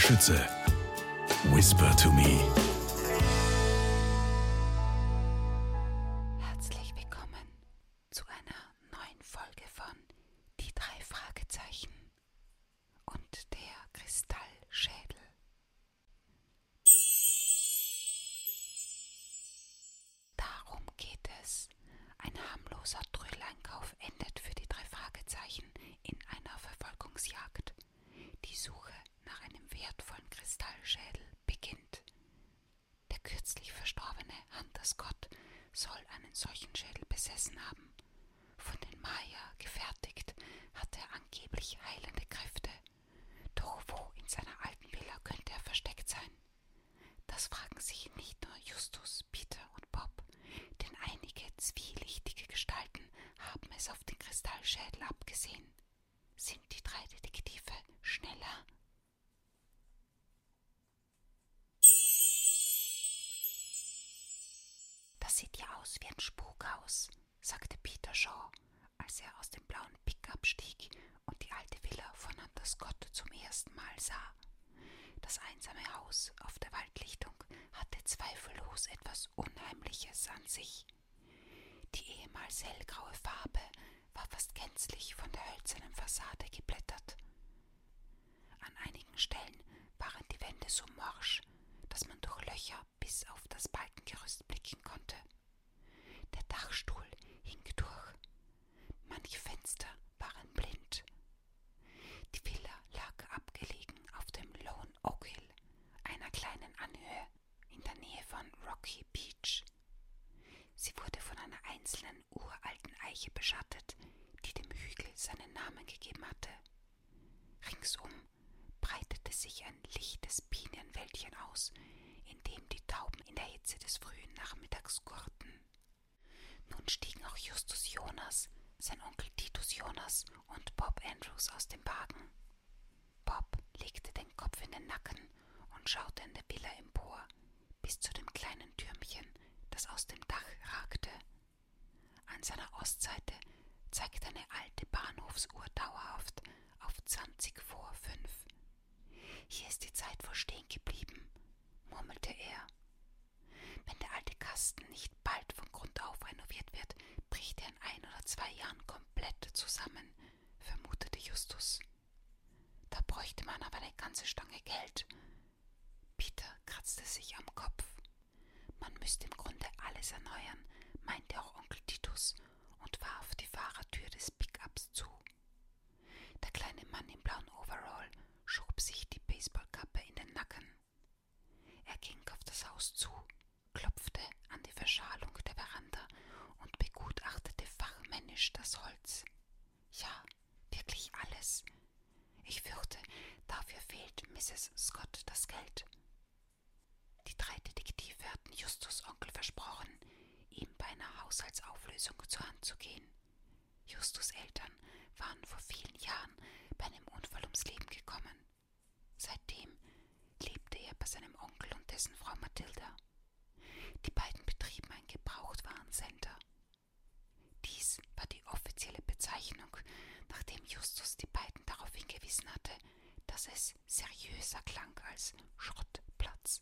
Schütze. Whisper to me. Kristallschädel beginnt. Der kürzlich verstorbene Hunter Scott soll einen solchen Schädel besessen haben. Von den Maya gefertigt, hat er angeblich heilende Kräfte. Doch wo in seiner alten Villa könnte er versteckt sein? Das fragen sich nicht nur Justus, Peter und Bob, denn einige zwielichtige Gestalten haben es auf den Kristallschädel abgesehen. Sind die drei Detektive schneller? Das sieht ja aus wie ein Spukhaus, sagte Peter Shaw, als er aus dem blauen Pickup stieg und die alte Villa Hunter Scott zum ersten Mal sah. Das einsame Haus auf der Waldlichtung hatte zweifellos etwas Unheimliches an sich. Die ehemals hellgraue Farbe war fast gänzlich von der hölzernen Fassade geblättert. An einigen Stellen waren die Wände so morsch, dass man durch Löcher bis auf das Balkengerüst blicken konnte. Der Dachstuhl hing durch. Manche Fenster waren blind. Die Villa lag abgelegen auf dem Lone Oak Hill, einer kleinen Anhöhe in der Nähe von Rocky Beach. Sie wurde von einer einzelnen uralten Eiche beschattet, die dem Hügel seinen Namen gegeben hatte. Ringsum breitete ein lichtes Pinienwäldchen aus, in dem die Tauben in der Hitze des frühen Nachmittags gurrten. Nun stiegen auch Justus Jonas, sein Onkel Titus Jonas und Bob Andrews aus dem Wagen. Bob legte den Kopf in den Nacken und schaute in der Villa empor, bis zu dem kleinen Türmchen, das aus dem Dach ragte. An seiner Ostseite zeigte eine alte Bahnhofsuhr dauerhaft auf zwanzig vor fünf. Hier ist die Zeit wohl stehen geblieben, murmelte er. Wenn der alte Kasten nicht bald von Grund auf renoviert wird, bricht er in ein oder zwei Jahren komplett zusammen, vermutete Justus. Da bräuchte man aber eine ganze Stange Geld. Peter kratzte sich am Kopf. Man müsste im Grunde alles erneuern, meinte auch Onkel Titus und warf die Fahrertür des Pickups zu. Der kleine Mann im blauen Overall schob sich die Baseballkappe in den Nacken. Er ging auf das Haus zu, klopfte an die Verschalung der Veranda und begutachtete fachmännisch das Holz. Ja, wirklich alles. Ich fürchte, dafür fehlt Mrs. Scott das Geld. Die drei Hatten Justus Onkel versprochen, ihm bei einer Haushaltsauflösung zur Hand zu gehen. Justus Eltern waren vor vielen Jahren bei einem Unfall ums Leben gekommen. Seitdem lebte er bei seinem Onkel und dessen Frau Mathilda. Die beiden betrieben ein Gebrauchtwarencenter. Dies war die offizielle Bezeichnung, nachdem Justus die beiden darauf hingewiesen hatte, dass es seriöser klang als Schrottplatz.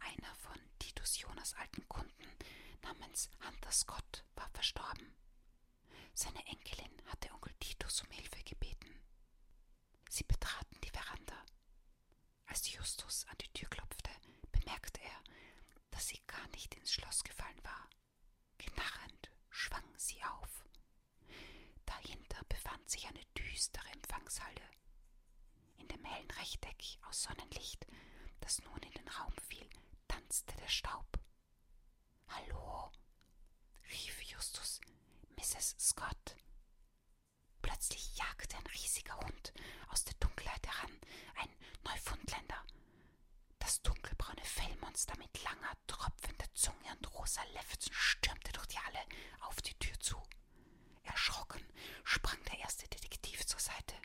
Einer von Titus Jonas alten Kunden namens Hunter Scott war verstorben. Seine Enkelin hatte Onkel Titus um Hilfe gebeten. Sie betraten die Veranda. Als Justus an die Tür klopfte, bemerkte er, dass sie gar nicht ins Schloss gefallen war. Knarrend schwang sie auf. Dahinter befand sich eine düstere Empfangshalle. In dem hellen Rechteck aus Sonnenlicht, das nun in den Raum fiel, tanzte der Staub. Hallo, rief Justus Mrs. Scott. Plötzlich jagte ein riesiger Hund aus der Dunkelheit heran, ein Neufundländer. Das dunkelbraune Fellmonster mit langer, tropfender Zunge und rosa Lefzen stürmte durch die Halle auf die Tür zu. Erschrocken sprang der erste Detektiv zur Seite.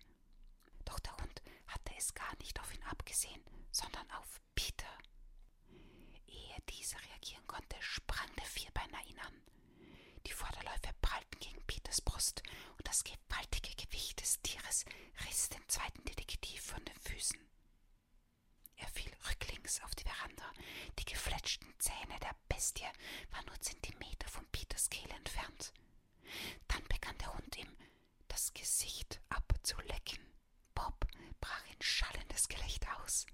Doch der Hund hatte es gar nicht auf ihn abgesehen, sondern auf Weise reagieren konnte, sprang der Vierbeiner ihn an. Die Vorderläufe prallten gegen Peters Brust und das gewaltige Gewicht des Tieres riss den zweiten Detektiv von den Füßen. Er fiel rücklings auf die Veranda. Die gefletschten Zähne der Bestie waren nur Zentimeter von Peters Kehle entfernt. Dann begann der Hund ihm das Gesicht abzulecken. Bob brach in schallendes Gelächter aus.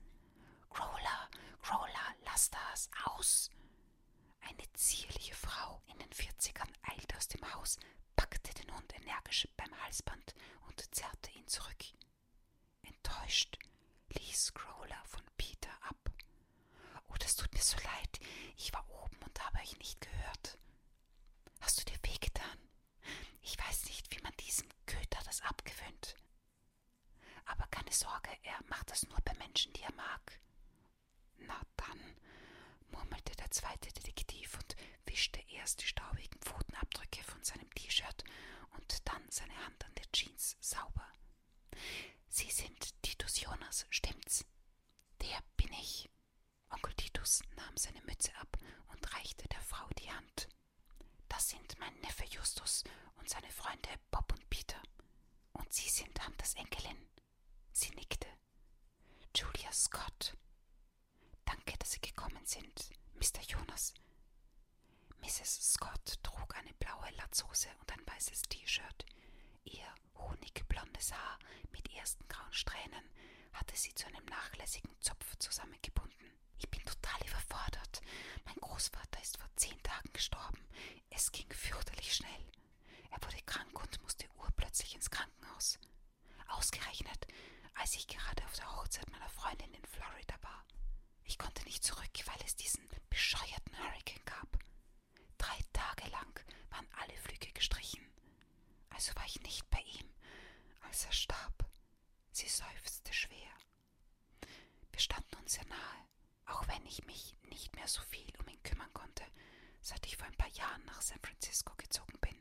Growler, Growler, lass das aus! Eine zierliche Frau in den Vierzigern eilte aus dem Haus, packte den Hund energisch beim Halsband und zerrte ihn zurück. Enttäuscht ließ Growler von Peter ab. Oh, das tut mir so leid. Ich war oben und habe euch nicht gehört. Hast du dir wehgetan? Ich weiß nicht, wie man diesem Köter das abgewöhnt. Aber keine Sorge, er macht das nur bei Menschen, die er mag. Na dann, murmelte der zweite Detektiv und wischte erst die staubigen Pfotenabdrücke von seinem T-Shirt und dann seine Hand an der Jeans sauber. Sie sind Titus Jonas, stimmt's? Der bin ich. Titus nahm seine Mütze ab und reichte der Frau die Hand. Das sind mein Neffe Justus und seine Freunde Bob und Peter. Und Sie sind Hunters Enkelin. Sie nickte. Julia Scott. Danke, dass Sie gekommen sind, Mr. Jonas. Mrs. Scott trug eine blaue Latzhose und ein weißes T-Shirt. Ihr honigblondes Haar mit ersten grauen Strähnen hatte sie zu einem nachlässigen Zopf zusammengebunden. Ich bin total überfordert. Mein Großvater ist vor zehn Tagen gestorben. Es ging fürchterlich schnell. Er wurde krank und musste urplötzlich ins Krankenhaus. Ausgerechnet, als ich gerade auf der Hochzeit meiner Freundin in Florida war. Ich konnte nicht zurück, weil es diesen bescheuerten Hurricane gab. Drei Tage lang waren alle Flüge gestrichen. Also war ich nicht bei ihm, als er starb. Sie seufzte schwer. Wir standen uns sehr nahe, auch wenn ich mich nicht mehr so viel um ihn kümmern konnte, seit ich vor ein paar Jahren nach San Francisco gezogen bin.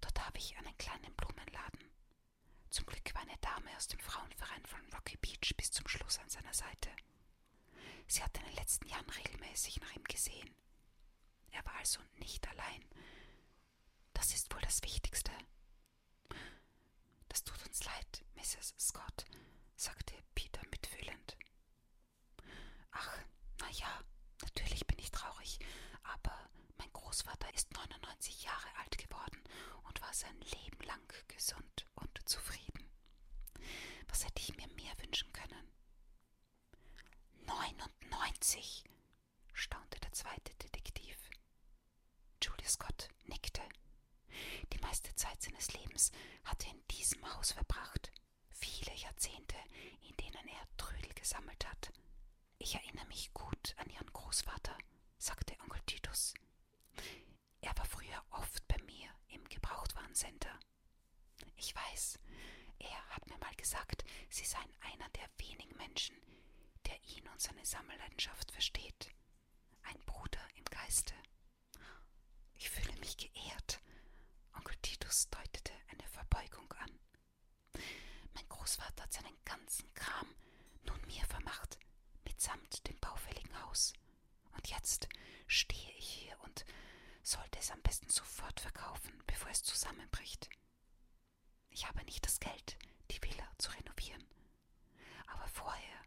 Dort habe ich einen kleinen Blumenladen. Zum Glück war eine Dame aus dem Frauenverein von Rocky Beach bis zum Schluss an seiner Seite. Sie hat in den letzten Jahren regelmäßig nach ihm gesehen. Er war also nicht allein. Das ist wohl das Wichtigste. Das tut uns leid, Mrs. Scott, sagte Peter mitfühlend. Ach, na ja, natürlich bin ich traurig, aber mein Großvater ist 99 Jahre alt geworden und war sein Leben lang gesund und zufrieden. Was hätte ich mir mehr wünschen können? 99, staunte der zweite Detektiv. Julia Scott nickte. Die meiste Zeit seines Lebens hatte er in diesem Haus verbracht. Viele Jahrzehnte, in denen er Trödel gesammelt hat. Ich erinnere mich gut an Ihren Großvater, sagte Onkel Titus. Er war früher oft bei mir im Gebrauchtwarencenter. Ich weiß, er hat mir mal gesagt, Sie seien einer der wenigen Menschen, der ihn und seine Sammelleidenschaft versteht. Ein Bruder im Geiste. Ich fühle mich geehrt. Onkel Titus deutete eine Verbeugung an. Mein Großvater hat seinen ganzen Kram nun mir vermacht, mitsamt dem baufälligen Haus. Und jetzt stehe ich hier und sollte es am besten sofort verkaufen, bevor es zusammenbricht. Ich habe nicht das Geld, die Villa zu renovieren. Aber vorher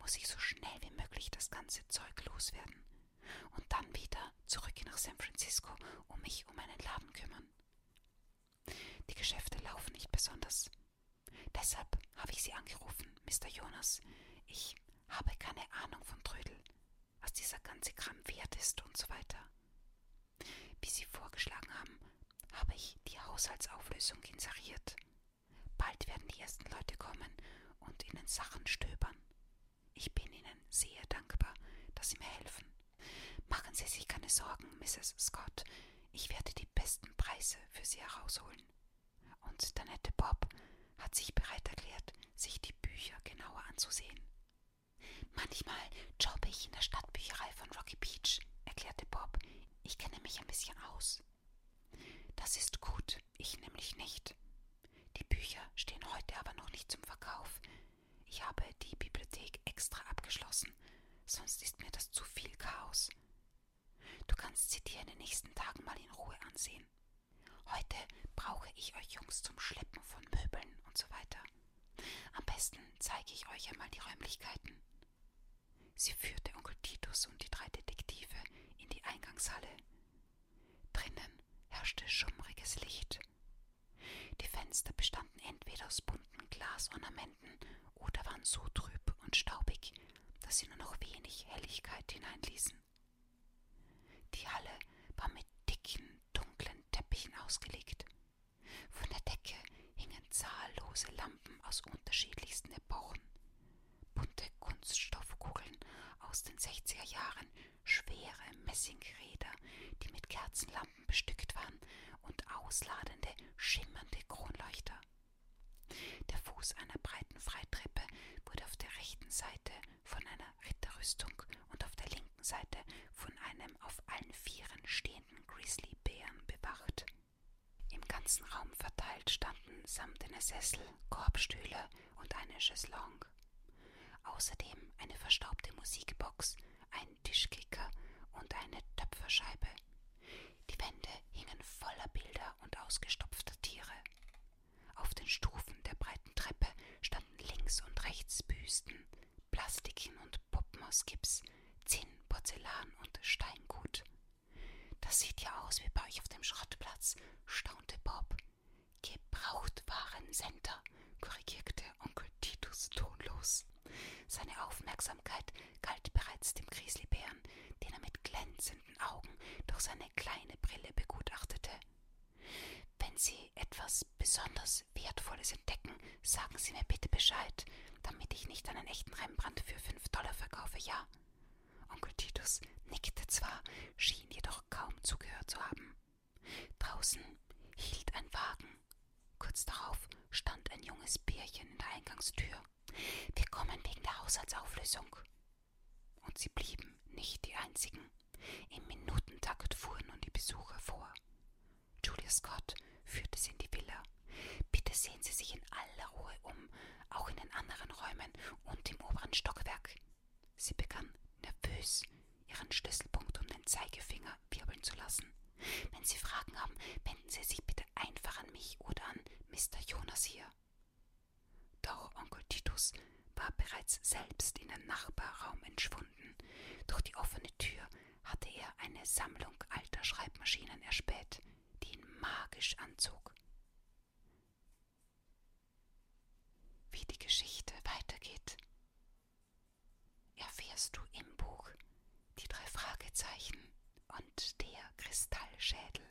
muss ich so schnell wie möglich das ganze Zeug loswerden und dann wieder zurück nach San Francisco und mich um meinen Laden kümmern. Die Geschäfte laufen nicht besonders. Deshalb habe ich Sie angerufen, Mr. Jonas. Ich habe keine Ahnung von Trödel, was dieser ganze Kram wert ist und so weiter. Wie Sie vorgeschlagen haben, habe ich die Haushaltsauflösung inseriert. Bald werden die ersten Leute kommen und in den Sachen stöbern. Ich bin Ihnen sehr dankbar, dass Sie mir helfen. Machen Sie sich keine Sorgen, Mrs. Scott. Ich werde die besten Preise für Sie herausholen. Und der nette Bob hat sich bereit erklärt, sich die Bücher genauer anzusehen. Manchmal jobbe ich in der Stadtbücherei von Rocky Beach, erklärte Bob. Ich kenne mich ein bisschen aus. Das ist gut, ich nämlich nicht. Die Bücher stehen heute aber noch nicht zum Verkauf. Ich habe die Bibliothek extra abgeschlossen, sonst ist mir das zu viel Chaos. Du kannst sie dir in den nächsten Tagen mal in Ruhe ansehen. Heute brauche ich euch Jungs zum Schleppen von Möbeln und so weiter. Am besten zeige ich euch einmal die Räumlichkeiten. Sie führte Onkel Titus und die drei Detektive in die Eingangshalle. So trüb und staubig, dass sie nur noch wenig Helligkeit hineinließen. Die Halle war mit dicken, dunklen Teppichen ausgelegt. Von der Decke hingen zahllose Lampen aus unterschiedlichsten Epochen. Bunte Kunststoffkugeln aus den 60er Jahren, schwere Messingräder, die mit Kerzenlampen bestückt waren und ausladende, schimmernde Kronleuchter. Fuß einer breiten Freitreppe wurde auf der rechten Seite von einer Ritterrüstung und auf der linken Seite von einem auf allen Vieren stehenden Grizzlybären bewacht. Im ganzen Raum verteilt standen samtene Sessel, Korbstühle und eine Chaiselongue. Außerdem eine verstaubte Musikbox, ein Tischkicker und eine Töpferscheibe. Die Wände hingen voller Bilder und ausgestopfter Tiere. Auf den Stufen der breiten Treppe standen links und rechts Büsten, Plastiken und Puppen aus Gips, Zinn, Porzellan und Steingut. Das sieht ja aus wie bei euch auf dem Schrottplatz, staunte Bob. Gebrauchtwarencenter, korrigierte Onkel Titus tonlos. Seine Aufmerksamkeit galt bereits dem Grizzlybären, den er mit glänzenden Augen durch seine kleine Brille begutachtete. Sie etwas besonders Wertvolles entdecken, sagen Sie mir bitte Bescheid, damit ich nicht einen echten Rembrandt für fünf Dollar verkaufe, ja? Onkel Titus nickte zwar, schien jedoch kaum zugehört zu haben. Draußen hielt ein Wagen. Kurz darauf stand ein junges Pärchen in der Eingangstür. Wir kommen wegen der Haushaltsauflösung. Und sie blieben nicht die einzigen. Im Minutentakt fuhren nun die Besucher vor. Julia Scott führte sie in die Villa. Bitte sehen Sie sich in aller Ruhe um, auch in den anderen Räumen und im oberen Stockwerk. Sie begann nervös, ihren Schlüsselpunkt um den Zeigefinger wirbeln zu lassen. Wenn Sie Fragen haben, wenden Sie sich bitte einfach an mich oder an Mr. Jonas hier. Doch Onkel Titus war bereits selbst in den Nachbarraum entschwunden. Durch die offene Tür hatte er eine Sammlung alter Schreibmaschinen erspäht, magisch anzog. Wie die Geschichte weitergeht, erfährst du im Buch die drei Fragezeichen und der Kristallschädel.